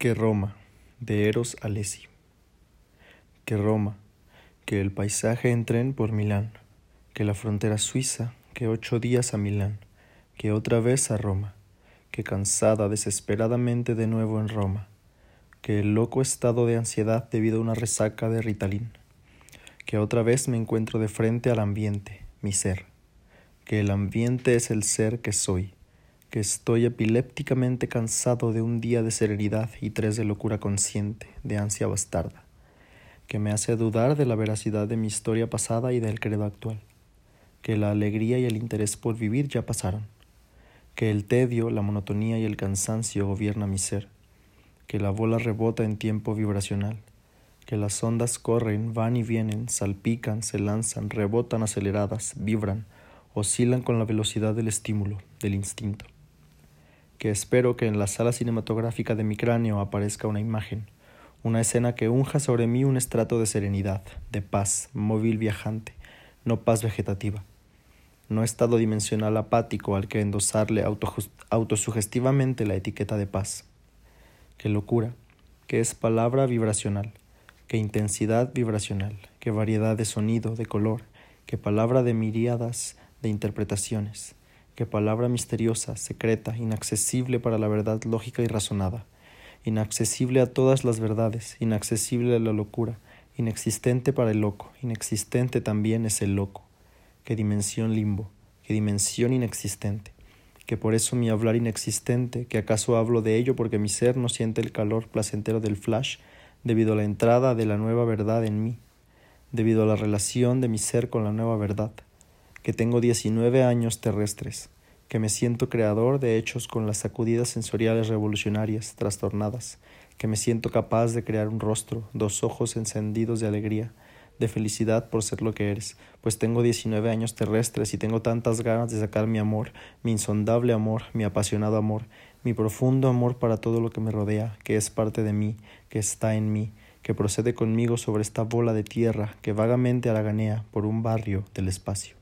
Que Roma, de Eros Alesi. Que Roma, que el paisaje en tren por Milán, que la frontera suiza, que ocho días a Milán, que otra vez a Roma, que cansada desesperadamente de nuevo en Roma, que el loco estado de ansiedad debido a una resaca de Ritalin, que otra vez me encuentro de frente al ambiente, mi ser, que el ambiente es el ser que soy, que estoy epilépticamente cansado de un día de serenidad y tres de locura consciente, de ansia bastarda, que me hace dudar de la veracidad de mi historia pasada y del credo actual, que la alegría y el interés por vivir ya pasaron, que el tedio, la monotonía y el cansancio gobierna mi ser, que la bola rebota en tiempo vibracional, que las ondas corren, van y vienen, salpican, se lanzan, rebotan aceleradas, vibran, oscilan con la velocidad del estímulo, del instinto que espero que en la sala cinematográfica de mi cráneo aparezca una imagen, una escena que unja sobre mí un estrato de serenidad, de paz, móvil viajante, no paz vegetativa, no estado dimensional apático al que endosarle autosugestivamente la etiqueta de paz. Qué locura, que es palabra vibracional, qué intensidad vibracional, qué variedad de sonido, de color, qué palabra de miríadas de interpretaciones Qué palabra misteriosa, secreta, inaccesible para la verdad lógica y razonada, inaccesible a todas las verdades, inaccesible a la locura, inexistente para el loco, inexistente también es el loco. Qué dimensión limbo, qué dimensión inexistente, que por eso mi hablar inexistente, que acaso hablo de ello porque mi ser no siente el calor placentero del flash debido a la entrada de la nueva verdad en mí, debido a la relación de mi ser con la nueva verdad que tengo 19 años terrestres, que me siento creador de hechos con las sacudidas sensoriales revolucionarias, trastornadas, que me siento capaz de crear un rostro, dos ojos encendidos de alegría, de felicidad por ser lo que eres, pues tengo 19 años terrestres y tengo tantas ganas de sacar mi amor, mi insondable amor, mi apasionado amor, mi profundo amor para todo lo que me rodea, que es parte de mí, que está en mí, que procede conmigo sobre esta bola de tierra que vagamente haraganea por un barrio del espacio.